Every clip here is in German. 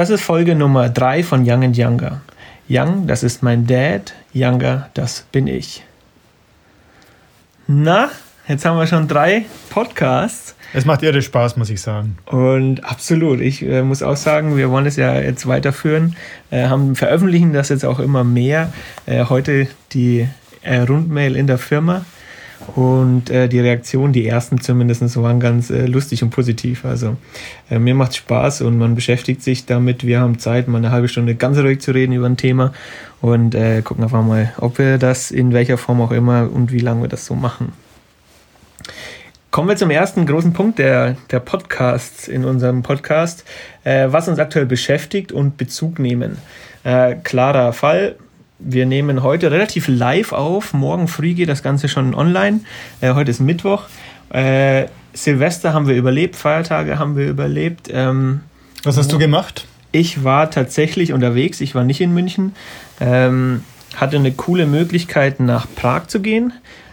Das ist Folge Nummer 3 von Young and Younger. Young, das ist mein Dad. Younger, das bin ich. Na, jetzt haben wir schon drei Podcasts. Es macht irre Spaß, muss ich sagen. Und absolut. Ich äh, muss auch sagen, wir wollen es ja jetzt weiterführen, äh, haben veröffentlichen das jetzt auch immer mehr. Äh, heute die äh, Rundmail in der Firma. Und äh, die Reaktionen, die ersten zumindest, waren ganz äh, lustig und positiv. Also äh, mir macht Spaß und man beschäftigt sich damit. Wir haben Zeit, mal eine halbe Stunde ganz ruhig zu reden über ein Thema und äh, gucken einfach mal, ob wir das in welcher Form auch immer und wie lange wir das so machen. Kommen wir zum ersten großen Punkt der, der Podcasts in unserem Podcast, äh, was uns aktuell beschäftigt und Bezug nehmen. Äh, klarer Fall, wir nehmen heute relativ live auf. Morgen früh geht das Ganze schon online. Äh, heute ist Mittwoch. Äh, Silvester haben wir überlebt, Feiertage haben wir überlebt. Ähm, Was hast du gemacht? Ich war tatsächlich unterwegs. Ich war nicht in München. Ähm, hatte eine coole Möglichkeit, nach Prag zu gehen.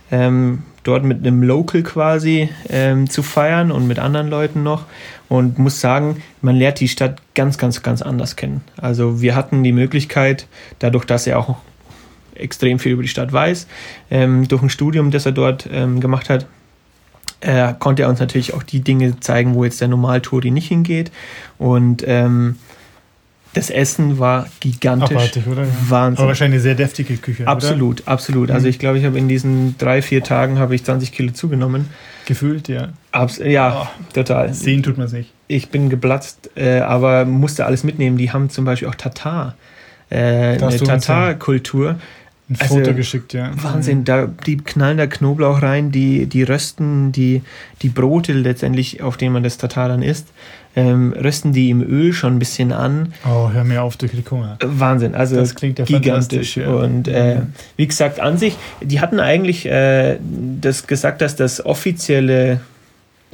Ähm, dort mit einem Local quasi ähm, zu feiern und mit anderen Leuten noch. Und muss sagen, man lernt die Stadt ganz, ganz, ganz anders kennen. Also wir hatten die Möglichkeit, dadurch, dass er auch extrem viel über die Stadt weiß, ähm, durch ein Studium, das er dort ähm, gemacht hat, äh, konnte er uns natürlich auch die Dinge zeigen, wo jetzt der Normaltouri nicht hingeht. Und ähm, das Essen war gigantisch. Abartig, oder? Wahnsinn. Aber wahrscheinlich eine sehr deftige Küche. Absolut, oder? absolut. Also mhm. ich glaube, ich habe in diesen drei, vier Tagen habe ich 20 Kilo zugenommen. Gefühlt, ja. Abs ja, oh, total. Sehen tut man sich. Ich bin geplatzt, äh, aber musste alles mitnehmen. Die haben zum Beispiel auch Tatar. Äh, eine Tatar-Kultur. Ein also, Foto geschickt, ja. Wahnsinn, da, die knallen da Knoblauch rein, die, die rösten die, die Brote letztendlich, auf denen man das Tatar dann isst, ähm, rösten die im Öl schon ein bisschen an. Oh, hör mir auf, durch die Hunger. Wahnsinn, also das klingt ja gigantisch. Ja. Und äh, wie gesagt, an sich, die hatten eigentlich äh, das gesagt, dass das offizielle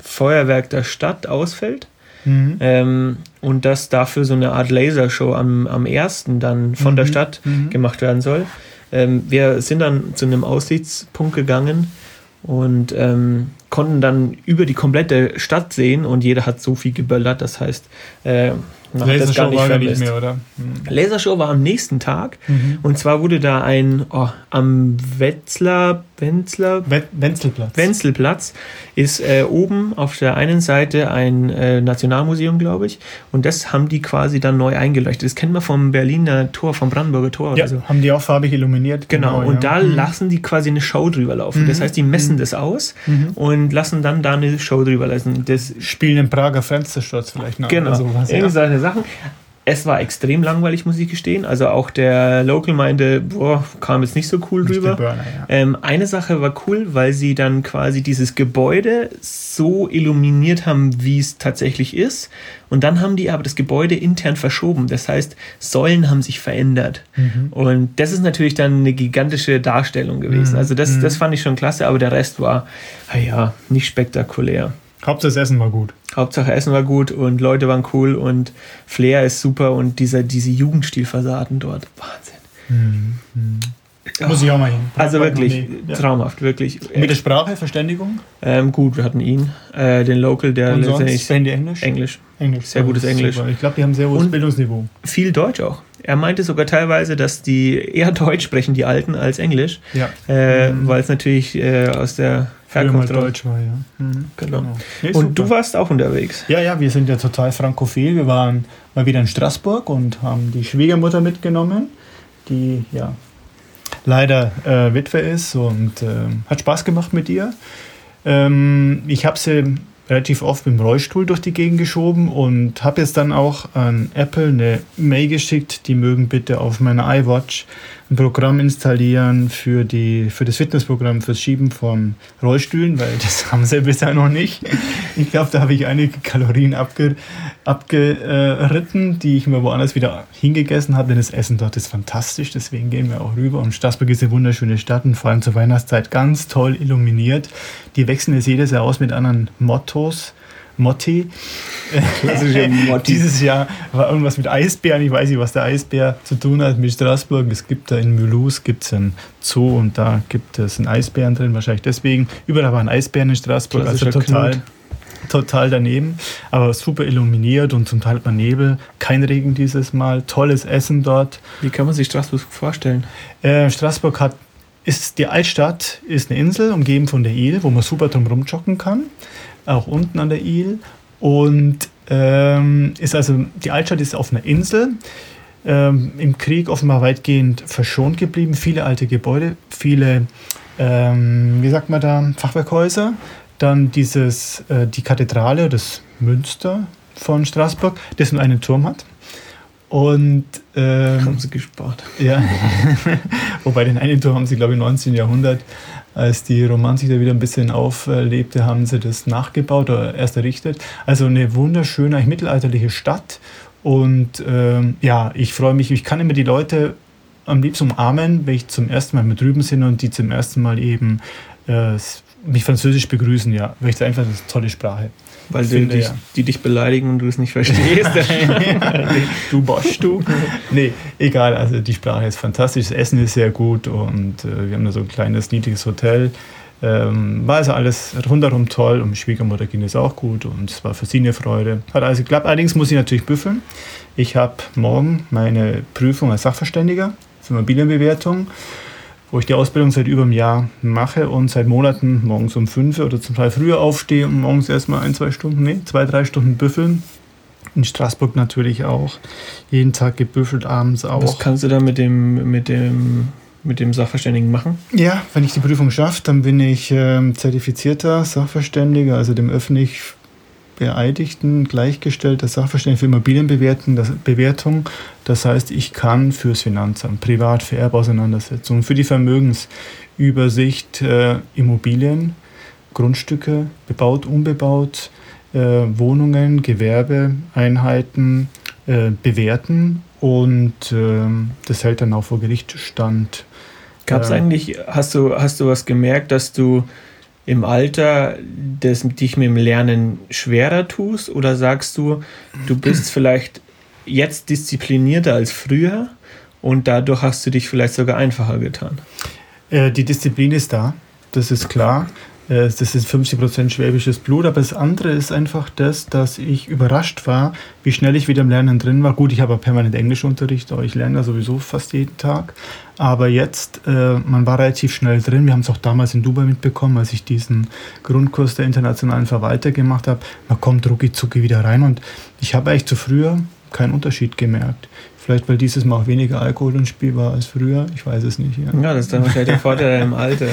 Feuerwerk der Stadt ausfällt. Mhm. Ähm, und dass dafür so eine Art Lasershow am, am ersten dann von mhm. der Stadt mhm. gemacht werden soll. Ähm, wir sind dann zu einem Aussichtspunkt gegangen und ähm, konnten dann über die komplette Stadt sehen und jeder hat so viel geböllert. Das heißt, äh, man hat das gar nicht war nicht mehr, oder? Mhm. Lasershow war am nächsten Tag mhm. und zwar wurde da ein oh, am Wetzlar Wenzler, Wenzelplatz. Wenzelplatz ist äh, oben auf der einen Seite ein äh, Nationalmuseum, glaube ich. Und das haben die quasi dann neu eingeleuchtet. Das kennt man vom Berliner Tor, vom Brandenburger Tor. Ja, so. haben die auch farbig illuminiert. Genau, genau und ja. da mhm. lassen die quasi eine Show drüber laufen. Mhm. Das heißt, die messen mhm. das aus mhm. und lassen dann da eine Show drüber lassen. Das Spielen im Prager Fenstersturz vielleicht noch. Genau, sowas, ja. solche Sachen. Es war extrem langweilig, muss ich gestehen. Also auch der Local meinte, boah, kam jetzt nicht so cool nicht rüber. Burner, ja. ähm, eine Sache war cool, weil sie dann quasi dieses Gebäude so illuminiert haben, wie es tatsächlich ist. Und dann haben die aber das Gebäude intern verschoben. Das heißt, Säulen haben sich verändert. Mhm. Und das ist natürlich dann eine gigantische Darstellung gewesen. Mhm. Also das, das mhm. fand ich schon klasse, aber der Rest war, naja, nicht spektakulär. Hauptsache Essen war gut. Hauptsache Essen war gut und Leute waren cool und Flair ist super und dieser, diese Jugendstilfassaden dort, Wahnsinn. Mhm. Muss ich auch mal hin. Also wirklich ja. traumhaft, wirklich. Mit der Sprache, Verständigung? Ähm, gut, wir hatten ihn, äh, den Local, der und sonst, die Englisch? Englisch. Englisch. Sehr gutes Englisch. Super. Ich glaube, die haben sehr hohes Bildungsniveau. Viel Deutsch auch. Er meinte sogar teilweise, dass die eher Deutsch sprechen, die Alten, als Englisch. Ja. Äh, mhm. Weil es natürlich äh, aus der Herkunft Deutsch war, ja. Mhm. Genau. genau. Nee, und du warst auch unterwegs. Ja, ja, wir sind ja total frankophil. Wir waren mal wieder in Straßburg und haben die Schwiegermutter mitgenommen, die ja leider äh, Witwe ist und äh, hat Spaß gemacht mit ihr. Ähm, ich habe sie relativ oft mit dem Rollstuhl durch die Gegend geschoben und habe jetzt dann auch an Apple eine Mail geschickt, die mögen bitte auf meiner iWatch ein Programm installieren für, die, für das Fitnessprogramm fürs Schieben von Rollstühlen, weil das haben sie bisher noch nicht. Ich glaube, da habe ich einige Kalorien abge, abgeritten, die ich mir woanders wieder hingegessen habe, denn das Essen dort ist fantastisch, deswegen gehen wir auch rüber. Und Straßburg ist eine wunderschöne Stadt und vor allem zur Weihnachtszeit ganz toll illuminiert. Die wechseln jetzt jedes Jahr aus mit anderen Mottos. Motti. Motti. Dieses Jahr war irgendwas mit Eisbären. Ich weiß nicht, was der Eisbär zu tun hat mit Straßburg. Es gibt da in Mulhouse gibt's einen Zoo und da gibt es einen Eisbären drin, wahrscheinlich deswegen. Überall waren Eisbären in Straßburg, also total. total daneben, aber super illuminiert und zum Teil hat man Nebel, kein Regen dieses Mal, tolles Essen dort. Wie kann man sich Straßburg vorstellen? Äh, Straßburg hat ist die Altstadt ist eine Insel umgeben von der Il, wo man super drum rumjoggen kann, auch unten an der Il und ähm, ist also die Altstadt ist auf einer Insel ähm, im Krieg offenbar weitgehend verschont geblieben. Viele alte Gebäude, viele, ähm, wie sagt man da, Fachwerkhäuser. Dann dieses, äh, die Kathedrale, das Münster von Straßburg, das nur einen Turm hat. Und ähm, haben sie gespart. Ja, wobei den einen Turm haben sie, glaube ich, im 19. Jahrhundert, als die Romantik da wieder ein bisschen auflebte, haben sie das nachgebaut oder erst errichtet. Also eine wunderschöne, mittelalterliche Stadt und ähm, ja, ich freue mich, ich kann immer die Leute am liebsten umarmen, wenn ich zum ersten Mal mit drüben bin und die zum ersten Mal eben äh, mich französisch begrüßen, ja. Weil ich einfach eine tolle Sprache. Weil die, dich, ja. die dich beleidigen und du es nicht verstehst. du Bosch, du. nee, egal, also die Sprache ist fantastisch, das Essen ist sehr gut und äh, wir haben da so ein kleines, niedriges Hotel. Ähm, war also alles rundherum toll und Schwiegermutter ging es auch gut und es war für sie eine Freude. Hat also geklappt. Allerdings muss ich natürlich büffeln. Ich habe morgen meine Prüfung als Sachverständiger für Immobilienbewertung, wo ich die Ausbildung seit über einem Jahr mache und seit Monaten morgens um fünf oder zum Teil früher aufstehe und morgens erstmal ein, zwei Stunden, nee, zwei, drei Stunden büffeln. In Straßburg natürlich auch. Jeden Tag gebüffelt, abends auch. Was kannst du da mit dem, mit dem mit dem Sachverständigen machen? Ja, wenn ich die Prüfung schaffe, dann bin ich ähm, zertifizierter Sachverständiger, also dem öffentlich beeidigten, gleichgestellter Sachverständiger für Immobilienbewertung. Das heißt, ich kann fürs Finanzamt, privat für Erbauseinandersetzungen, für die Vermögensübersicht äh, Immobilien, Grundstücke, bebaut, unbebaut, äh, Wohnungen, Gewerbeeinheiten äh, bewerten und ähm, das hält dann auch vor Gericht stand. Gab es ähm, eigentlich, hast du, hast du was gemerkt, dass du im Alter das, dich mit dem Lernen schwerer tust? Oder sagst du, du bist vielleicht jetzt disziplinierter als früher und dadurch hast du dich vielleicht sogar einfacher getan? Äh, die Disziplin ist da, das ist klar. Äh, das ist 50% schwäbisches Blut, aber das andere ist einfach das, dass ich überrascht war, wie schnell ich wieder im Lernen drin war. Gut, ich habe permanent Englischunterricht, aber ich lerne sowieso fast jeden Tag. Aber jetzt, äh, man war relativ schnell drin. Wir haben es auch damals in Dubai mitbekommen, als ich diesen Grundkurs der internationalen Verwalter gemacht habe. Man kommt rucki zucki wieder rein und ich habe eigentlich zu früher keinen Unterschied gemerkt. Vielleicht, weil dieses Mal auch weniger Alkohol im Spiel war als früher. Ich weiß es nicht. Ja, ja das ist dann wahrscheinlich der Vorteil im Alter.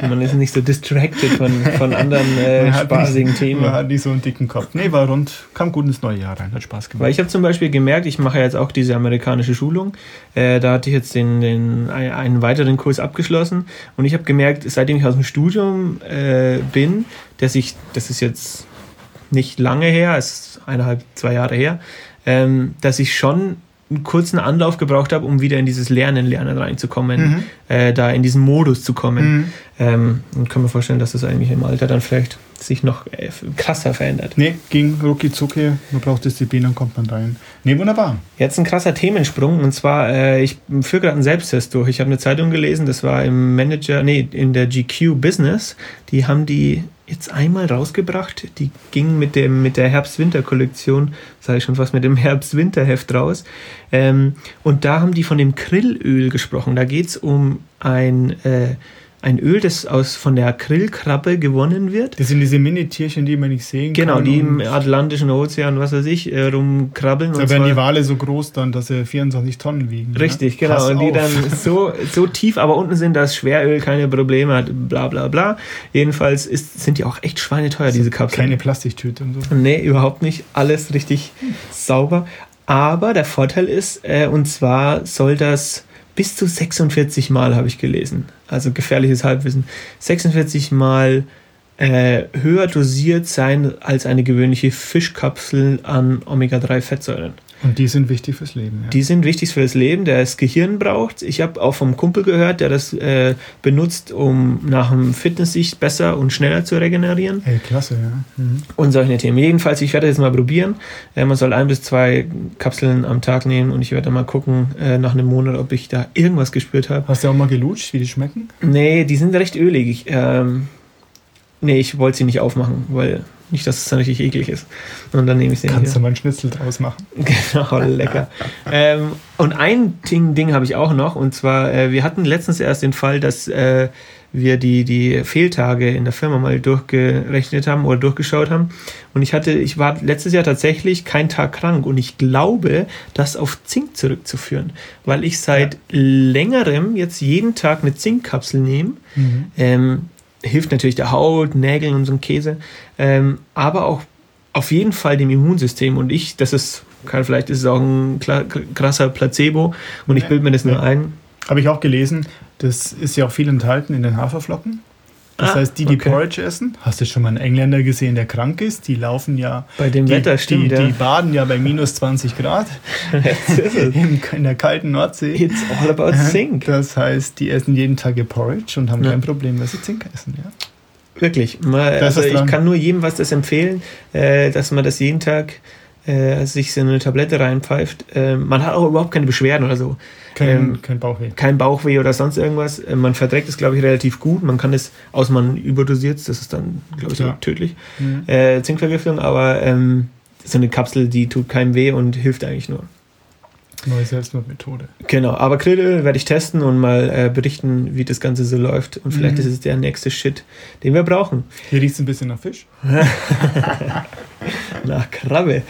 Man ist nicht so distracted von, von anderen äh, spaßigen nicht, Themen. Man hat nicht so einen dicken Kopf. Nee, war rund, kam gut ins neue Jahr rein, hat Spaß gemacht. Weil ich habe zum Beispiel gemerkt, ich mache jetzt auch diese amerikanische Schulung. Äh, da hatte ich jetzt den, den, einen weiteren Kurs abgeschlossen. Und ich habe gemerkt, seitdem ich aus dem Studium äh, bin, dass ich, das ist jetzt nicht lange her, es ist eineinhalb, zwei Jahre her, ähm, dass ich schon einen kurzen Anlauf gebraucht habe, um wieder in dieses Lernen, Lernen reinzukommen, mhm. äh, da in diesen Modus zu kommen. Mhm. Ähm, und kann mir vorstellen, dass das eigentlich im Alter dann vielleicht sich noch äh, krasser verändert. Nee, ging rucki zucki, man braucht Disziplin, dann kommt man rein. Nee, wunderbar. Jetzt ein krasser Themensprung und zwar, äh, ich führe gerade einen Selbsttest durch. Ich habe eine Zeitung gelesen, das war im Manager, nee, in der GQ Business. Die haben die jetzt einmal rausgebracht. Die ging mit, dem, mit der Herbst-Winter-Kollektion, sage ich schon fast, mit dem Herbst-Winter-Heft raus. Ähm, und da haben die von dem Krillöl gesprochen. Da geht es um ein äh, ein Öl, das aus, von der Acrylkrabbe gewonnen wird. Das sind diese Mini-Tierchen, die man nicht sehen genau, kann. Genau, die im Atlantischen Ozean, was weiß ich, äh, rumkrabbeln. Da werden die Wale so groß dann, dass sie 24 Tonnen wiegen. Ne? Richtig, ne? genau. Pass und die auf. dann so, so tief, aber unten sind das Schweröl, keine Probleme hat, bla bla bla. Jedenfalls ist, sind die auch echt schweineteuer, diese Kapseln. Keine Plastiktüte und so. Nee, überhaupt nicht. Alles richtig sauber. Aber der Vorteil ist, äh, und zwar soll das bis zu 46 Mal habe ich gelesen. Also gefährliches Halbwissen. 46 Mal äh, höher dosiert sein als eine gewöhnliche Fischkapsel an Omega-3-Fettsäuren. Und die sind wichtig fürs Leben. Ja. Die sind wichtig fürs Leben, der das Gehirn braucht. Ich habe auch vom Kumpel gehört, der das äh, benutzt, um nach dem Fitnesssicht besser und schneller zu regenerieren. Hey, klasse, ja. Mhm. Und solche Themen. Jedenfalls, ich werde das jetzt mal probieren. Äh, man soll ein bis zwei Kapseln am Tag nehmen und ich werde mal gucken äh, nach einem Monat, ob ich da irgendwas gespürt habe. Hast du auch mal gelutscht, wie die schmecken? Nee, die sind recht ölig. Ich, ähm, nee, ich wollte sie nicht aufmachen, weil Nicht, dass es dann richtig eklig ist. Und dann nehme ich den Kannst hier. du mal einen Schnitzel draus machen? Genau, lecker. ähm, und ein Ding, Ding habe ich auch noch, und zwar, äh, wir hatten letztens erst den Fall, dass äh, wir die, die Fehltage in der Firma mal durchgerechnet haben oder durchgeschaut haben. Und ich hatte, ich war letztes Jahr tatsächlich keinen Tag krank und ich glaube, das auf Zink zurückzuführen, weil ich seit längerem jetzt jeden Tag eine Zinkkapsel nehme. Ähm, hilft natürlich der Haut, Nägeln und so ein Käse, ähm, aber auch auf jeden Fall dem Immunsystem. Und ich, das ist, kann, vielleicht ist es auch ein krasser Placebo und ich bilde mir das nur ein. Habe ich auch gelesen, das ist ja auch viel enthalten in den Haferflocken. Das Ah, heißt, die, die okay. Porridge essen, hast du schon mal einen Engländer gesehen, der krank ist? Die laufen ja. Bei dem die, Wetter stimmt, die, ja. die baden ja bei minus 20 Grad in, in der kalten Nordsee. It's all about Zink. Das heißt, die essen jeden Tag ihr Porridge und haben Ja. kein Problem, dass sie Zink essen. Ja? Wirklich. Mal, also ich kann nur jedem was das empfehlen, äh, dass man das jeden Tag äh, sich so eine Tablette reinpfeift. Äh, man hat auch überhaupt keine Beschwerden oder so. Kein, Ähm, kein Bauchweh. Kein Bauchweh oder sonst irgendwas. Äh, man verträgt es, glaube ich, relativ gut. Man kann es, außer man überdosiert das ist dann, glaube ich, Ja. tödlich. Mhm. Äh, Zinkvergiftung, aber ähm, so eine Kapsel, die tut keinem weh und hilft eigentlich nur. Neue Selbstmordmethode. Genau, aber Krillöl werde ich testen und mal äh, berichten, wie das Ganze so läuft. Und vielleicht Mhm. ist es der nächste Shit, den wir brauchen. Hier riecht es ein bisschen nach Fisch. Nach Krabbe.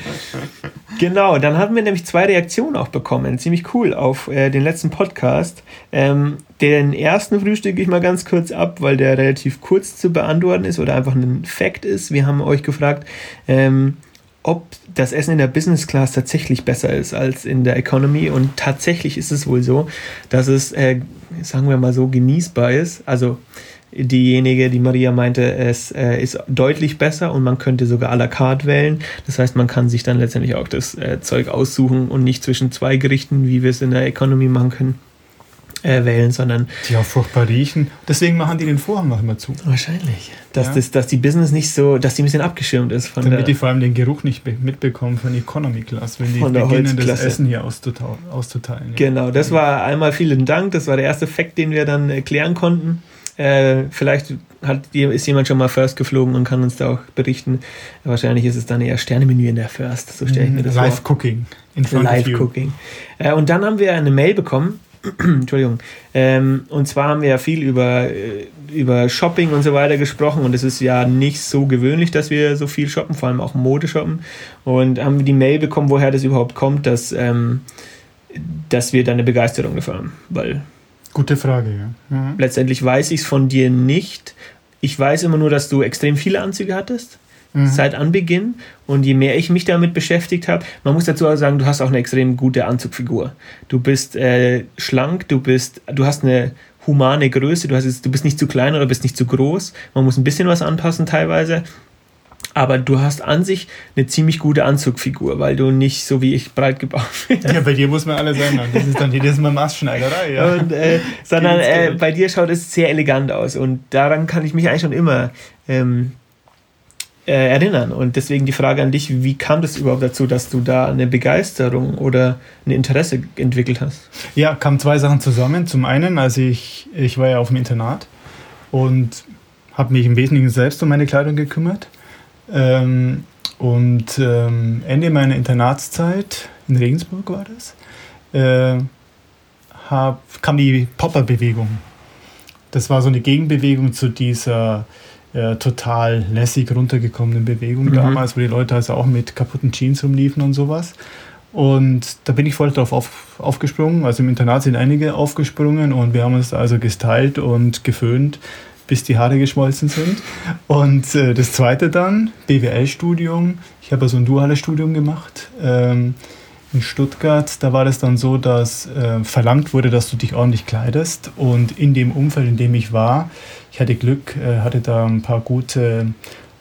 Genau, dann haben wir nämlich zwei Reaktionen auch bekommen. Ziemlich cool auf äh, den letzten Podcast. Ähm, den ersten frühstücke ich mal ganz kurz ab, weil der relativ kurz zu beantworten ist oder einfach ein Fact ist. Wir haben euch gefragt, ähm, ob das Essen in der Business Class tatsächlich besser ist als in der Economy. Und tatsächlich ist es wohl so, dass es, äh, sagen wir mal so, genießbar ist. Also diejenige, die Maria meinte, es äh, ist deutlich besser und man könnte sogar à la carte wählen. Das heißt, man kann sich dann letztendlich auch das äh, Zeug aussuchen und nicht zwischen zwei Gerichten, wie wir es in der Economy machen können, äh, wählen, sondern Die auch furchtbar riechen. Deswegen machen die den Vorhang auch immer zu. wahrscheinlich, dass, Ja. das, dass die Business nicht so, dass die ein bisschen abgeschirmt ist von Damit der, die vor allem den Geruch nicht be- mitbekommen von Economy Class, wenn die beginnen, das. Essen hier auszuteilen. ja. Genau, das war einmal vielen Dank. Das war der erste Fakt, den wir dann erklären konnten. Äh, vielleicht hat, ist jemand schon mal First geflogen und kann uns da auch berichten. Wahrscheinlich ist es dann eher Sternemenü in der First. So stelle ich mir das Live vor. Cooking in front Live. Cooking. Äh, und dann haben wir eine Mail bekommen. Entschuldigung. Ähm, und zwar haben wir ja viel über, äh, über Shopping und so weiter gesprochen und es ist ja nicht so gewöhnlich, dass wir so viel shoppen, vor allem auch Mode shoppen. Und haben wir die Mail bekommen, woher das überhaupt kommt, dass, ähm, dass wir da eine Begeisterung dafür haben. Weil Gute Frage, ja. ja. letztendlich weiß ich es von dir nicht. Ich weiß immer nur, dass du extrem viele Anzüge hattest Mhm. seit Anbeginn. Und je mehr ich mich damit beschäftigt habe, man muss dazu auch sagen, du hast auch eine extrem gute Anzugfigur. Du bist äh, schlank, du bist, du hast eine humane Größe, du, hast jetzt, du bist nicht zu klein oder bist nicht zu groß. Man muss ein bisschen was anpassen teilweise. Aber du hast an sich eine ziemlich gute Anzugfigur, weil du nicht so wie ich breit gebaut bist. Ja, bei dir muss man alles ändern. Das ist dann jedes Mal Maßschneiderei, ja. Und, äh, sondern äh, bei dir schaut es sehr elegant aus und daran kann ich mich eigentlich schon immer ähm, äh, erinnern. Und deswegen die Frage an dich, wie kam das überhaupt dazu, dass du da eine Begeisterung oder ein Interesse entwickelt hast? Ja, kamen zwei Sachen zusammen. Zum einen, also ich, ich war ja auf dem Internat und habe mich im Wesentlichen selbst um meine Kleidung gekümmert. Ähm, und ähm, Ende meiner Internatszeit, in Regensburg war das, äh, hab, kam die Popper-Bewegung. Das war so eine Gegenbewegung zu dieser äh, total lässig runtergekommenen Bewegung Mhm. damals, wo die Leute also auch mit kaputten Jeans rumliefen und sowas. Und da bin ich voll drauf auf, aufgesprungen. Also im Internat sind einige aufgesprungen und wir haben uns also gestylt und geföhnt, bis die Haare geschmolzen sind. Und äh, das zweite dann, BWL-Studium. Ich habe also ein duales Studium gemacht ähm, in Stuttgart. Da war das dann so, dass äh, verlangt wurde, dass du dich ordentlich kleidest. Und in dem Umfeld, in dem ich war, ich hatte Glück, äh, hatte da ein paar gute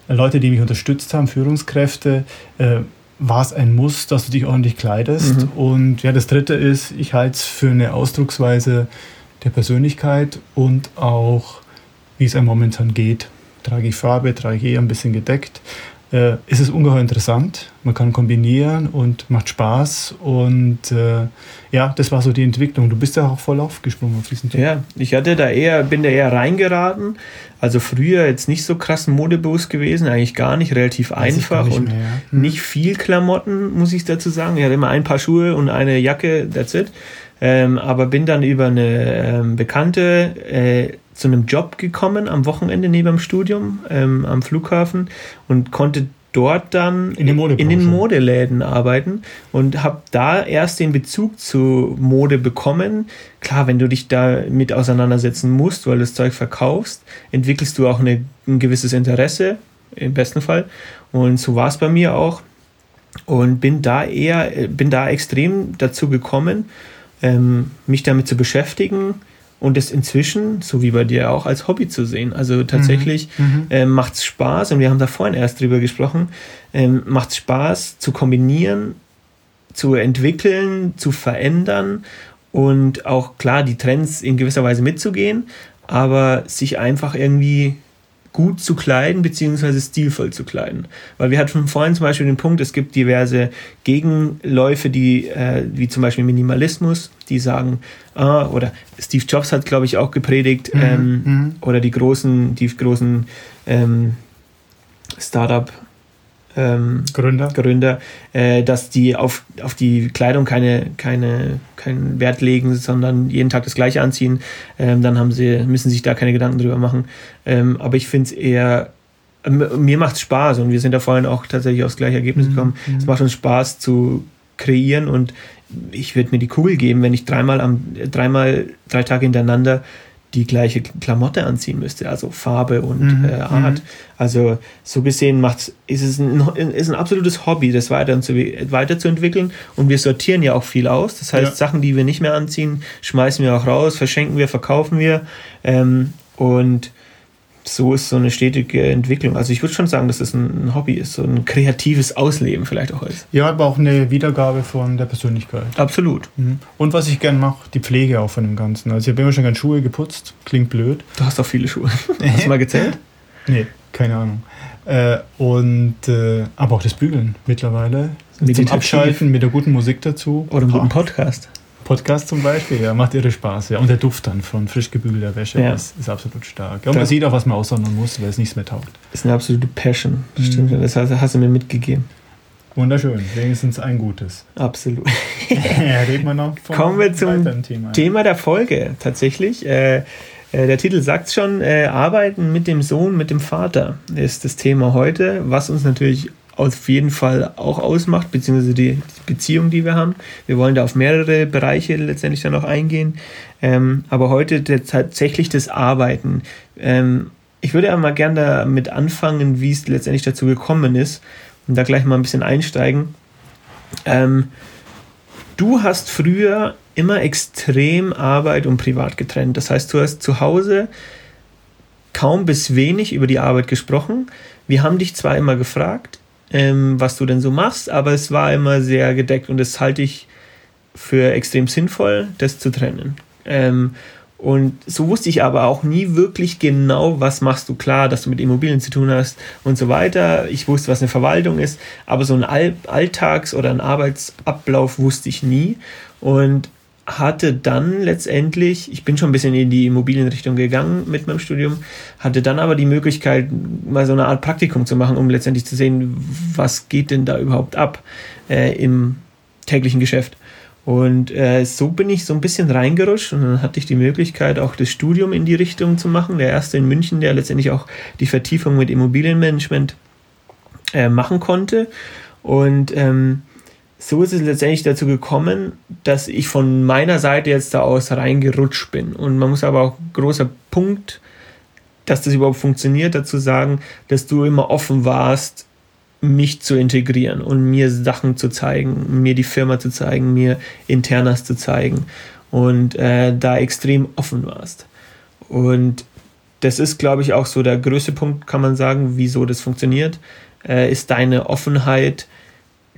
Leute, die mich unterstützt haben, Führungskräfte. Äh, war es ein Muss, dass du dich ordentlich kleidest. Mhm. Und ja, das dritte ist, ich halte es für eine Ausdrucksweise der Persönlichkeit und auch, wie es einem momentan geht. Trage ich Farbe, trage ich eher ein bisschen gedeckt. Äh, ist es ungeheuer interessant. Man kann kombinieren und macht Spaß. Und äh, ja, das war so die Entwicklung. Du bist ja auch voll aufgesprungen auf diesen Thema. Ja, ich hatte da eher, bin da eher reingeraten. Also früher jetzt nicht so krass modebewusst gewesen, eigentlich gar nicht, relativ Weiß einfach nicht und mehr, ja. hm. nicht viel Klamotten, muss ich dazu sagen. Ich hatte immer ein paar Schuhe und eine Jacke, that's it. Ähm, aber bin dann über eine ähm, Bekannte äh, zu einem Job gekommen am Wochenende neben dem Studium ähm, am Flughafen und konnte dort dann in, in den Modeläden arbeiten und habe da erst den Bezug zu Mode bekommen. Klar, wenn du dich da mit auseinandersetzen musst, weil du das Zeug verkaufst, entwickelst du auch eine, ein gewisses Interesse, im besten Fall. Und so war es bei mir auch. Und bin da eher, bin da extrem dazu gekommen, ähm, mich damit zu beschäftigen, und es inzwischen, so wie bei dir auch, als Hobby zu sehen. Also tatsächlich mhm. mhm. äh, macht es Spaß, und wir haben da vorhin erst drüber gesprochen, ähm, macht es Spaß zu kombinieren, zu entwickeln, zu verändern und auch klar die Trends in gewisser Weise mitzugehen, aber sich einfach irgendwie gut zu kleiden, beziehungsweise stilvoll zu kleiden. Weil wir hatten vorhin zum Beispiel den Punkt, es gibt diverse Gegenläufe, die, äh, wie zum Beispiel Minimalismus, die sagen, ah, oder Steve Jobs hat, glaube ich, auch gepredigt, mhm, ähm, mhm. oder die großen, die großen ähm, Startup- ähm, Gründer, Gründer äh, dass die auf, auf die Kleidung keine, keine, keinen Wert legen, sondern jeden Tag das Gleiche anziehen. Ähm, dann haben sie, müssen sich da keine Gedanken drüber machen. Ähm, aber ich finde es eher, mir macht es Spaß und wir sind da vorhin auch tatsächlich aufs gleiche Ergebnis mhm, gekommen. Mhm. Es macht uns Spaß zu kreieren und ich würde mir die Kugel geben, wenn ich dreimal am dreimal drei Tage hintereinander die gleiche Klamotte anziehen müsste, also Farbe und mhm. äh, Art. Mhm. Also so gesehen macht's, ist es ein, ist ein absolutes Hobby, das weiter zu, weiterzuentwickeln. Und wir sortieren ja auch viel aus. Das heißt, ja. Sachen, die wir nicht mehr anziehen, schmeißen wir auch raus, verschenken wir, verkaufen wir. Ähm, und so ist so eine stetige Entwicklung. Also ich würde schon sagen, dass es ein Hobby ist, so ein kreatives Ausleben vielleicht auch ist. Ja, aber auch eine Wiedergabe von der Persönlichkeit. Absolut. Mhm. Und was ich gern mache, die Pflege auch von dem Ganzen. Also ich habe immer schon gerne Schuhe geputzt, klingt blöd. Du hast auch viele Schuhe. Hast du mal gezählt? Nee, keine Ahnung. Äh, und äh, aber auch das Bügeln mittlerweile. Meditativ. Zum Abschalten mit der guten Musik dazu. Oder einem guten Podcast. Podcast zum Beispiel, ja, macht irre Spaß. Ja. Und der Duft dann von frisch gebügelter Wäsche ja. ist, ist, absolut stark. Ja, und man sieht auch, was man aussondern muss, weil es nichts mehr taugt. Ist eine absolute Passion. Mhm. Stimmt, das hast, hast, du mir mitgegeben. Wunderschön, wenigstens ein gutes. Absolut. reden wir noch von Kommen wir zum Thema. Thema der Folge tatsächlich. Äh, äh, der Titel sagt es schon, äh, Arbeiten mit dem Sohn, mit dem Vater ist das Thema heute, was uns natürlich auf jeden Fall auch ausmacht, beziehungsweise die Beziehung, die wir haben. Wir wollen da auf mehrere Bereiche letztendlich dann auch eingehen. Ähm, aber heute tatsächlich das Arbeiten. Ähm, ich würde aber mal gerne damit anfangen, wie es letztendlich dazu gekommen ist und da gleich mal ein bisschen einsteigen. Ähm, du hast früher immer extrem Arbeit und Privat getrennt. Das heißt, du hast zu Hause kaum bis wenig über die Arbeit gesprochen. Wir haben dich zwar immer gefragt, ähm, was du denn so machst, aber es war immer sehr gedeckt und das halte ich für extrem sinnvoll, das zu trennen. Ähm, und so wusste ich aber auch nie wirklich genau, was machst du. Klar, dass du mit Immobilien zu tun hast und so weiter. Ich wusste, was eine Verwaltung ist, aber so ein Alltags- oder ein Arbeitsablauf wusste ich nie. Und hatte dann letztendlich, ich bin schon ein bisschen in die Immobilienrichtung gegangen mit meinem Studium, hatte dann aber die Möglichkeit, mal so eine Art Praktikum zu machen, um letztendlich zu sehen, was geht denn da überhaupt ab äh, im täglichen Geschäft. Und äh, so bin ich so ein bisschen reingerutscht und dann hatte ich die Möglichkeit, auch das Studium in die Richtung zu machen. Der erste in München, der letztendlich auch die Vertiefung mit Immobilienmanagement äh, machen konnte. Und ähm, so ist es letztendlich dazu gekommen, dass ich von meiner Seite jetzt da aus reingerutscht bin. Und man muss aber auch großer Punkt, dass das überhaupt funktioniert, dazu sagen, dass du immer offen warst, mich zu integrieren und mir Sachen zu zeigen, mir die Firma zu zeigen, mir Internas zu zeigen und äh, da extrem offen warst. Und das ist, glaube ich, auch so der größte Punkt, kann man sagen, wieso das funktioniert, äh, ist deine Offenheit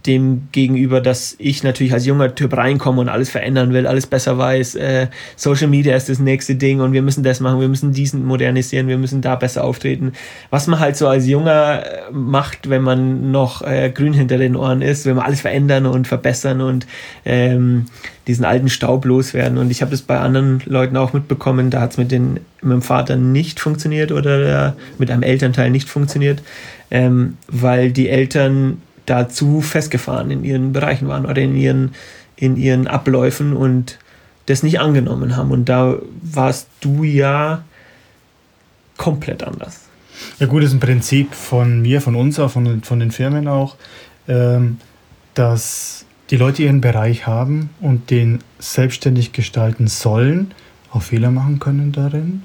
dem gegenüber, dass ich natürlich als junger Typ reinkomme und alles verändern will, alles besser weiß. Äh, Social Media ist das nächste Ding und wir müssen das machen, wir müssen diesen modernisieren, wir müssen da besser auftreten. Was man halt so als Junger äh, macht, wenn man noch äh, grün hinter den Ohren ist, wenn wir alles verändern und verbessern und ähm, diesen alten Staub loswerden. Und ich habe das bei anderen Leuten auch mitbekommen, da hat es mit, mit dem Vater nicht funktioniert oder mit einem Elternteil nicht funktioniert, ähm, weil die Eltern dazu festgefahren in ihren Bereichen waren oder in ihren, in ihren Abläufen und das nicht angenommen haben. Und da warst du ja komplett anders. Ja gut, das ist ein Prinzip von mir, von uns auch, von, von den Firmen auch, ähm, dass die Leute ihren Bereich haben und den selbstständig gestalten sollen, auch Fehler machen können darin.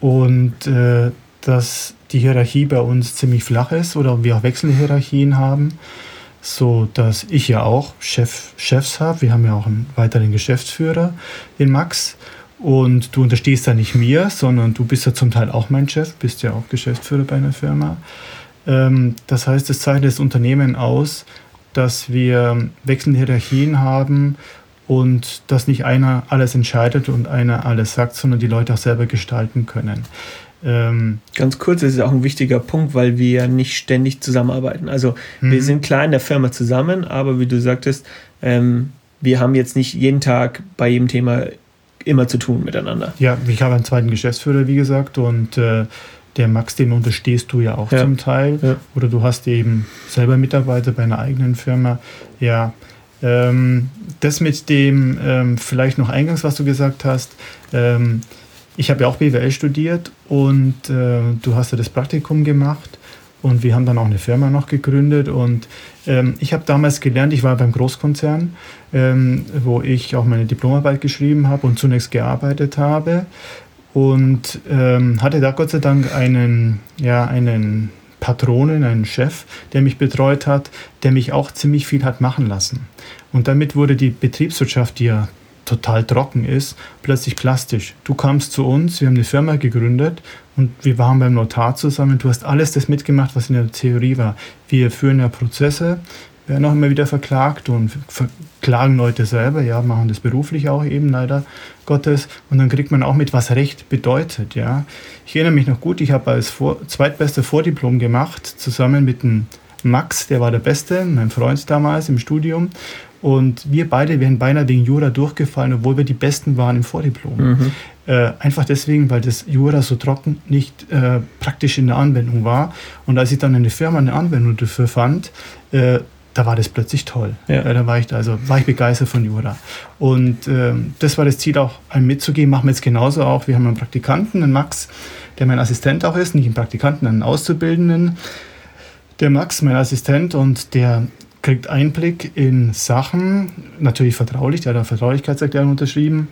Und äh, dass die Hierarchie bei uns ziemlich flach ist oder wir auch Wechselhierarchien haben, so dass ich ja auch Chef, Chefs habe. Wir haben ja auch einen weiteren Geschäftsführer, den Max. Und du unterstehst da nicht mir, sondern du bist ja zum Teil auch mein Chef, bist ja auch Geschäftsführer bei einer Firma. Ähm, das heißt, es zeichnet das Unternehmen aus, dass wir wechselnde Hierarchien haben und dass nicht einer alles entscheidet und einer alles sagt, sondern die Leute auch selber gestalten können. Ähm, Ganz kurz, das ist auch ein wichtiger Punkt, weil wir ja nicht ständig zusammenarbeiten. Also wir mhm. sind klar in der Firma zusammen, aber wie du sagtest, ähm, wir haben jetzt nicht jeden Tag bei jedem Thema immer zu tun miteinander. Ja, ich habe einen zweiten Geschäftsführer, wie gesagt, und äh, der Max, den unterstehst du ja auch ja. zum Teil. Ja. Oder du hast eben selber Mitarbeiter bei einer eigenen Firma. Ja, ähm, das mit dem, ähm, vielleicht noch eingangs, was du gesagt hast, ähm, ich habe ja auch BWL studiert und äh, du hast ja das Praktikum gemacht und wir haben dann auch eine Firma noch gegründet und ähm, ich habe damals gelernt, ich war beim Großkonzern, ähm, wo ich auch meine Diplomarbeit geschrieben habe und zunächst gearbeitet habe und ähm, hatte da Gott sei Dank einen, ja, einen Patronen, einen Chef, der mich betreut hat, der mich auch ziemlich viel hat machen lassen. Und damit wurde die Betriebswirtschaft, die ja total trocken ist, plötzlich plastisch. Du kamst zu uns, wir haben eine Firma gegründet und wir waren beim Notar zusammen. Du hast alles das mitgemacht, was in der Theorie war. Wir führen ja Prozesse, werden auch immer wieder verklagt und verklagen Leute selber, ja, machen das beruflich auch eben leider Gottes. Und dann kriegt man auch mit, was Recht bedeutet, ja. Ich erinnere mich noch gut, ich habe als Vor zweitbeste Vordiplom gemacht, zusammen mit dem Max, der war der Beste, mein Freund damals im Studium. Und wir beide wären beinahe wegen Jura durchgefallen, obwohl wir die Besten waren im Vordiplom. Mhm. Äh, einfach deswegen, weil das Jura so trocken nicht äh, praktisch in der Anwendung war. Und als ich dann in der Firma eine Anwendung dafür fand, äh, da war das plötzlich toll. Ja. da war ich, also war ich begeistert von Jura. Und ähm, das war das Ziel auch, einem mitzugeben. Machen wir jetzt genauso auch. Wir haben einen Praktikanten, einen Max, der mein Assistent auch ist, nicht einen Praktikanten, einen Auszubildenden. Der Max, mein Assistent, und der kriegt Einblick in Sachen, natürlich vertraulich, der hat eine Vertraulichkeitserklärung unterschrieben,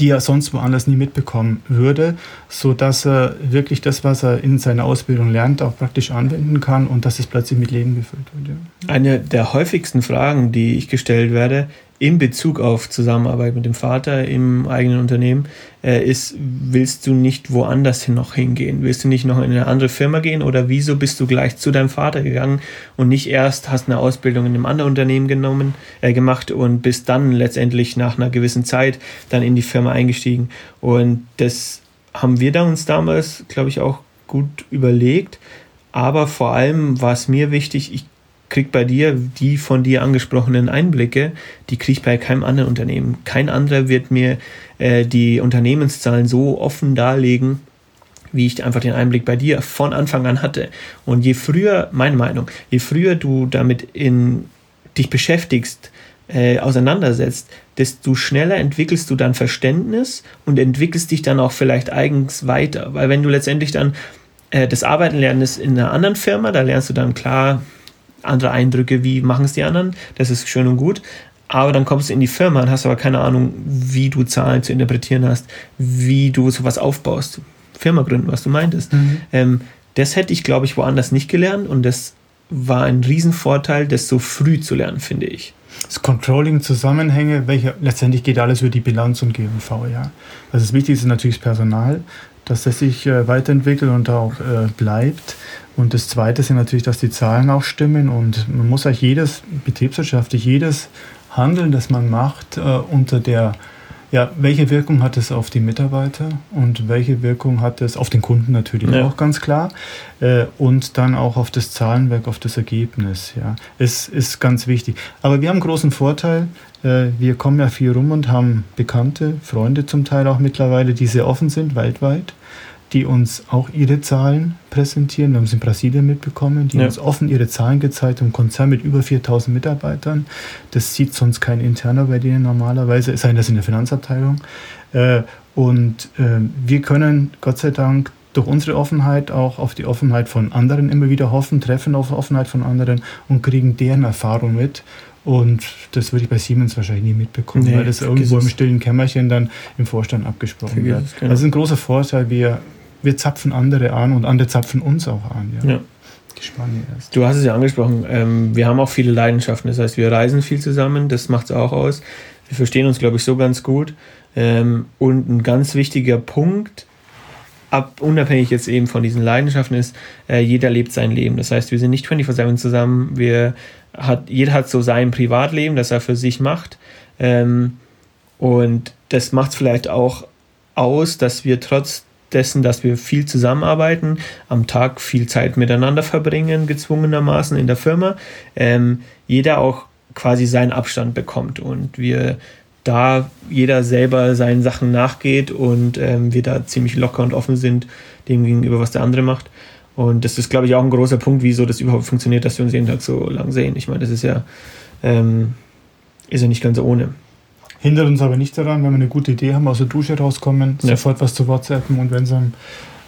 die er sonst woanders nie mitbekommen würde, so dass er wirklich das, was er in seiner Ausbildung lernt, auch praktisch anwenden kann und dass es plötzlich mit Leben gefüllt wird. Ja. Eine der häufigsten Fragen, die ich gestellt werde, in Bezug auf Zusammenarbeit mit dem Vater im eigenen Unternehmen äh, ist, willst du nicht woanders hin noch hingehen? Willst du nicht noch in eine andere Firma gehen oder wieso bist du gleich zu deinem Vater gegangen und nicht erst hast eine Ausbildung in einem anderen Unternehmen genommen, äh, gemacht und bist dann letztendlich nach einer gewissen Zeit dann in die Firma eingestiegen? Und das haben wir da uns damals, glaube ich, auch gut überlegt. Aber vor allem war es mir wichtig, ich krieg bei dir die von dir angesprochenen Einblicke, die kriege ich bei keinem anderen Unternehmen. Kein anderer wird mir äh, die Unternehmenszahlen so offen darlegen, wie ich einfach den Einblick bei dir von Anfang an hatte. Und je früher, meine Meinung, je früher du damit in dich beschäftigst, äh, auseinandersetzt, desto schneller entwickelst du dann Verständnis und entwickelst dich dann auch vielleicht eigens weiter. Weil wenn du letztendlich dann äh, das Arbeiten lernst in einer anderen Firma, da lernst du dann klar, andere Eindrücke, wie machen es die anderen, das ist schön und gut. Aber dann kommst du in die Firma und hast aber keine Ahnung, wie du Zahlen zu interpretieren hast, wie du sowas aufbaust. Firma gründen, was du meintest. Mhm. Ähm, das hätte ich, glaube ich, woanders nicht gelernt und das war ein Riesenvorteil, das so früh zu lernen, finde ich. Das Controlling, Zusammenhänge, welche, letztendlich geht alles über die Bilanz und GMV, ja. Also das Wichtigste ist natürlich das Personal. dass das sich äh, weiterentwickelt und auch äh, bleibt. Und das Zweite sind natürlich, dass die Zahlen auch stimmen und man muss eigentlich jedes betriebswirtschaftlich, jedes Handeln, das man macht, äh, unter der ja, welche Wirkung hat es auf die Mitarbeiter und welche Wirkung hat es auf den Kunden natürlich ja. auch ganz klar äh, und dann auch auf das Zahlenwerk, auf das Ergebnis. Ja, es ist ganz wichtig. Aber wir haben einen großen Vorteil. Äh, wir kommen ja viel rum und haben Bekannte, Freunde zum Teil auch mittlerweile, die sehr offen sind weltweit die uns auch ihre Zahlen präsentieren. Wir haben es in Brasilien mitbekommen, die ja. uns offen ihre Zahlen gezeigt haben. Konzern mit über 4000 Mitarbeitern. Das sieht sonst kein interner bei denen normalerweise, es sei denn, das in der Finanzabteilung. Äh, und äh, wir können Gott sei Dank durch unsere Offenheit auch auf die Offenheit von anderen immer wieder hoffen, treffen auf Offenheit von anderen und kriegen deren Erfahrung mit. Und das würde ich bei Siemens wahrscheinlich nie mitbekommen, nee, weil das irgendwo im stillen Kämmerchen dann im Vorstand abgesprochen wird. Es, genau. Das ist ein großer Vorteil. Wir wir zapfen andere an und andere zapfen uns auch an. Ja. ja. Du hast es ja angesprochen, ähm, wir haben auch viele Leidenschaften. Das heißt, wir reisen viel zusammen, das macht es auch aus. Wir verstehen uns, glaube ich, so ganz gut. Ähm, und ein ganz wichtiger Punkt, ab, unabhängig jetzt eben von diesen Leidenschaften, ist, äh, jeder lebt sein Leben. Das heißt, wir sind nicht 24-7 zusammen. Wir hat, jeder hat so sein Privatleben, das er für sich macht. Ähm, und das macht es vielleicht auch aus, dass wir trotz dessen, dass wir viel zusammenarbeiten, am Tag viel Zeit miteinander verbringen, gezwungenermaßen in der Firma, ähm, jeder auch quasi seinen Abstand bekommt und wir da jeder selber seinen Sachen nachgeht und ähm, wir da ziemlich locker und offen sind dem gegenüber, was der andere macht. Und das ist, glaube ich, auch ein großer Punkt, wieso das überhaupt funktioniert, dass wir uns jeden Tag so lang sehen. Ich meine, das ist ja, ähm, ist ja nicht ganz ohne. Hindert uns aber nicht daran, wenn wir eine gute Idee haben, aus der Dusche rauskommen, ja. sofort was zu WhatsAppen und wenn es am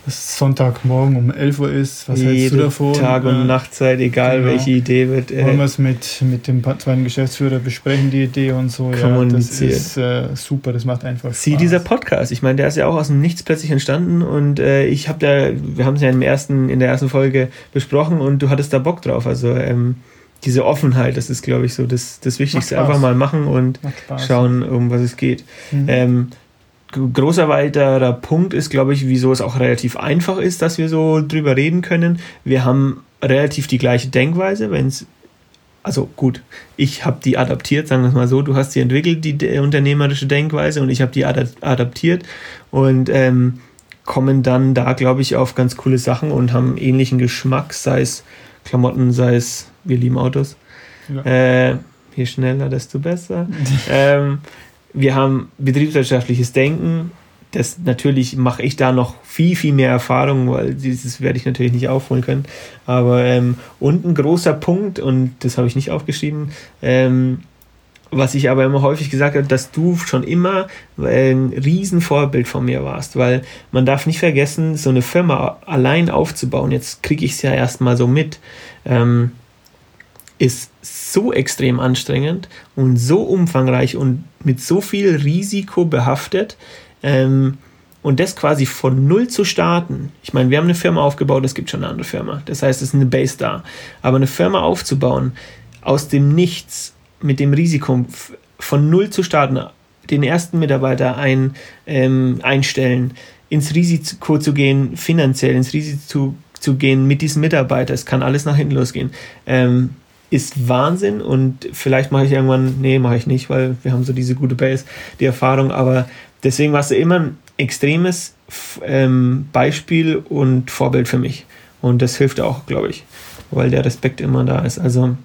Sonntagmorgen um 11 Uhr ist, was Jede hältst du davon? Tag- und äh, Nachtzeit, egal genau. welche Idee wird. Äh, Wollen wir es mit, mit dem zweiten Geschäftsführer besprechen, die Idee und so. Ja, das ist äh, super, das macht einfach Spaß. Sieh, dieser Podcast, ich meine, der ist ja auch aus dem Nichts plötzlich entstanden und äh, ich habe da, wir haben es ja im ersten, in der ersten Folge besprochen und du hattest da Bock drauf. Also ähm, diese Offenheit, das ist, glaube ich, so das, das Wichtigste. Einfach mal machen und schauen, um was es geht. Mhm. Ähm, großer weiterer Punkt ist, glaube ich, wieso es auch relativ einfach ist, dass wir so drüber reden können. Wir haben relativ die gleiche Denkweise, wenn es also gut, ich habe die adaptiert, sagen wir es mal so, du hast sie entwickelt, die unternehmerische Denkweise und ich habe die adaptiert und ähm, kommen dann da, glaube ich, auf ganz coole Sachen und haben ähnlichen Geschmack, sei es Klamotten, sei es wir lieben Autos. Ja. Äh, je schneller, desto besser. ähm, wir haben betriebswirtschaftliches Denken. Das natürlich mache ich da noch viel, viel mehr Erfahrung, weil dieses werde ich natürlich nicht aufholen können. Aber ähm, und ein großer Punkt, und das habe ich nicht aufgeschrieben, ähm, was ich aber immer häufig gesagt habe, dass du schon immer ein Riesenvorbild von mir warst, weil man darf nicht vergessen, so eine Firma allein aufzubauen, jetzt kriege ich es ja erstmal so mit. Ähm, ist so extrem anstrengend und so umfangreich und mit so viel Risiko behaftet. Ähm, und das quasi von null zu starten. Ich meine, wir haben eine Firma aufgebaut, es gibt schon eine andere Firma. Das heißt, es ist eine Base da. Aber eine Firma aufzubauen, aus dem Nichts, mit dem Risiko von null zu starten, den ersten Mitarbeiter ein, ähm, einstellen, ins Risiko zu gehen, finanziell ins Risiko zu, gehen mit diesem Mitarbeiter, es kann alles nach hinten losgehen. Ähm, ist Wahnsinn und vielleicht mache ich irgendwann, nee, mache ich nicht, weil wir haben so diese gute Base, die Erfahrung, aber deswegen warst du immer ein extremes ähm, Beispiel und Vorbild für mich und das hilft auch, glaube ich, weil der Respekt immer da ist. Also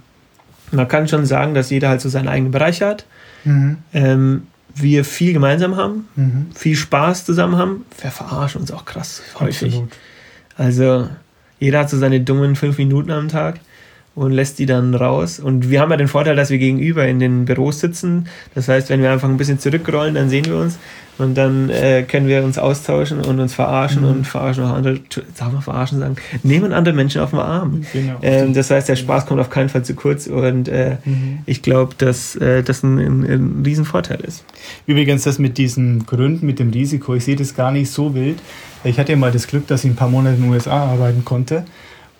man kann schon sagen, dass jeder halt so seinen eigenen Bereich hat. Mhm. Ähm, wir viel gemeinsam haben, mhm. viel Spaß zusammen haben. Wir verarschen uns auch krass häufig. Absolut. Also jeder hat so seine dummen fünf Minuten am Tag und lässt die dann raus. Und wir haben ja den Vorteil, dass wir gegenüber in den Büros sitzen. Das heißt, wenn wir einfach ein bisschen zurückrollen, dann sehen wir uns und dann äh, können wir uns austauschen und uns verarschen mhm. und verarschen auch andere, sag mal verarschen sagen, nehmen andere Menschen auf den Arm. Genau. Ähm, das heißt, der Spaß kommt auf keinen Fall zu kurz und äh, mhm. ich glaube, dass äh, das ein, ein, ein Riesenvorteil ist. Übrigens, das mit diesen Gründen, mit dem Risiko, ich sehe das gar nicht so wild. Ich hatte ja mal das Glück, dass ich ein paar Monate in den USA arbeiten konnte.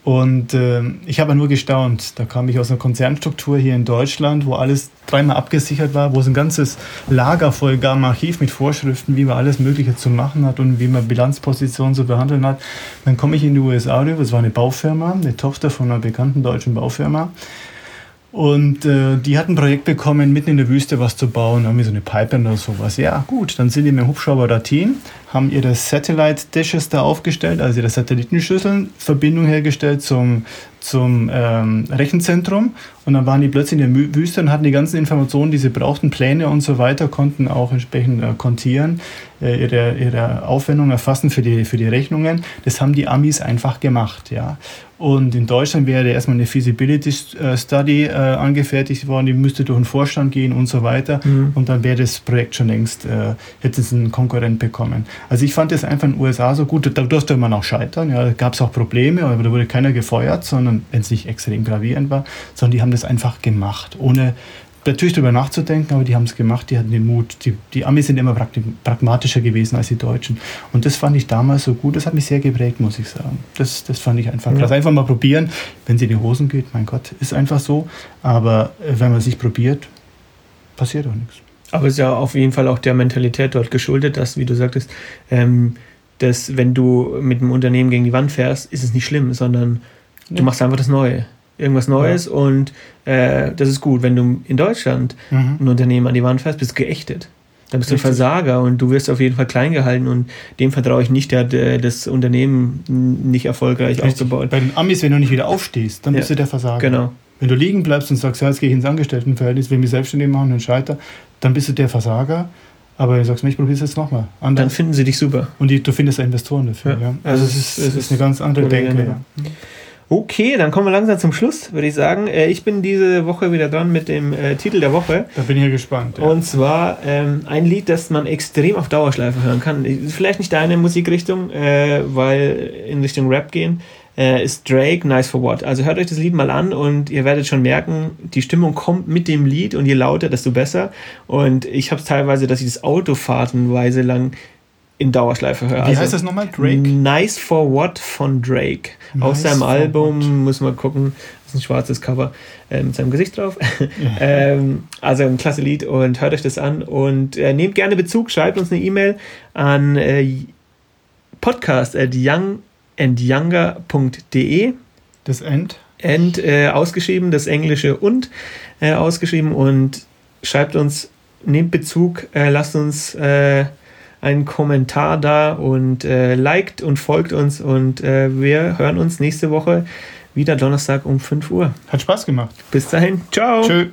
Und äh, ich habe nur gestaunt. Da kam ich aus einer Konzernstruktur hier in Deutschland, wo alles dreimal abgesichert war, wo es ein ganzes Lager voll gab, ein Archiv mit Vorschriften, wie man alles Mögliche zu machen hat und wie man Bilanzpositionen zu behandeln hat. Dann komme ich in die USA rüber. Es war eine Baufirma, eine Tochter von einer bekannten deutschen Baufirma. Und äh, die hatten ein Projekt bekommen, mitten in der Wüste was zu bauen, irgendwie so eine Pipeline oder sowas. Ja, gut, dann sind die mit dem Hubschrauber dorthin, haben ihre Satellite Dishes da aufgestellt, also ihre Satellitenschüsseln, Verbindung hergestellt zum, zum ähm, Rechenzentrum und dann waren die plötzlich in der Wüste und hatten die ganzen Informationen, die sie brauchten, Pläne und so weiter, konnten auch entsprechend äh, kontieren, äh, ihre, ihre Aufwendungen erfassen für die, für die Rechnungen. Das haben die Amis einfach gemacht. Ja. Und in Deutschland wäre erstmal eine Feasibility äh, Study äh, angefertigt worden, die müsste durch den Vorstand gehen und so weiter. Mhm. Und dann wäre das Projekt schon längst, äh, hätte es einen Konkurrent bekommen. Also ich fand das einfach in den USA so gut, da durfte man auch scheitern. Ja, da gab es auch Probleme, aber da wurde keiner gefeuert, sondern wenn es nicht extrem gravierend war, sondern die haben das einfach gemacht, ohne natürlich darüber nachzudenken, aber die haben es gemacht, die hatten den Mut. Die, die Amis sind immer pragmatischer gewesen als die Deutschen. Und das fand ich damals so gut, das hat mich sehr geprägt, muss ich sagen. Das, das fand ich einfach krass. Ja. Einfach mal probieren, wenn es in die Hosen geht, mein Gott, ist einfach so. Aber äh, wenn man sich probiert, passiert auch nichts. Aber es ist ja auf jeden Fall auch der Mentalität dort geschuldet, dass, wie du sagtest, ähm, dass wenn du mit einem Unternehmen gegen die Wand fährst, ist es nicht schlimm, sondern du machst einfach das Neue irgendwas Neues ja. und äh, das ist gut. Wenn du in Deutschland mhm. ein Unternehmen an die Wand fährst, bist du geächtet. Dann bist du ein Versager und du wirst auf jeden Fall klein gehalten und dem vertraue ich nicht, der hat äh, das Unternehmen nicht erfolgreich Richtig. aufgebaut. Bei den Amis, wenn du nicht wieder aufstehst, dann ja. bist du der Versager. Genau. Wenn du liegen bleibst und sagst, ja, jetzt gehe ich ins Angestelltenverhältnis, will mich selbstständig machen und scheiter, dann bist du der Versager. Aber wenn du sagst, ich probiere es jetzt nochmal. Dann finden sie dich super. Und die, du findest Investoren dafür. Ja. ja. Also, also es, ist, es ist eine ganz andere Denke. Ja. Okay, dann kommen wir langsam zum Schluss, würde ich sagen. Äh, ich bin diese Woche wieder dran mit dem äh, Titel der Woche. Da bin ich ja gespannt. Ja. Und zwar ähm, ein Lied, das man extrem auf Dauerschleife hören kann. Vielleicht nicht deine Musikrichtung, äh, weil in Richtung Rap gehen, äh, ist Drake Nice for What. Also hört euch das Lied mal an und ihr werdet schon merken, die Stimmung kommt mit dem Lied und je lauter, desto besser. Und ich habe es teilweise, dass ich das Autofahrtenweise lang in Dauerschleife höre. Wie also, heißt das nochmal? Drake? Nice for What von Drake. Nice Aus seinem Album, what? muss man gucken, das ist ein schwarzes Cover äh, mit seinem Gesicht drauf. ähm, also ein klasse Lied und hört euch das an und äh, nehmt gerne Bezug, schreibt uns eine E-Mail an äh, podcast at youngandyounger.de. Das End? End äh, ausgeschrieben, das Englische und äh, ausgeschrieben und schreibt uns, nehmt Bezug, äh, lasst uns einen Kommentar da und äh, liked und folgt uns und äh, wir hören uns nächste Woche wieder Donnerstag um 5 Uhr. Hat Spaß gemacht. Bis dahin. Ciao. Tschö.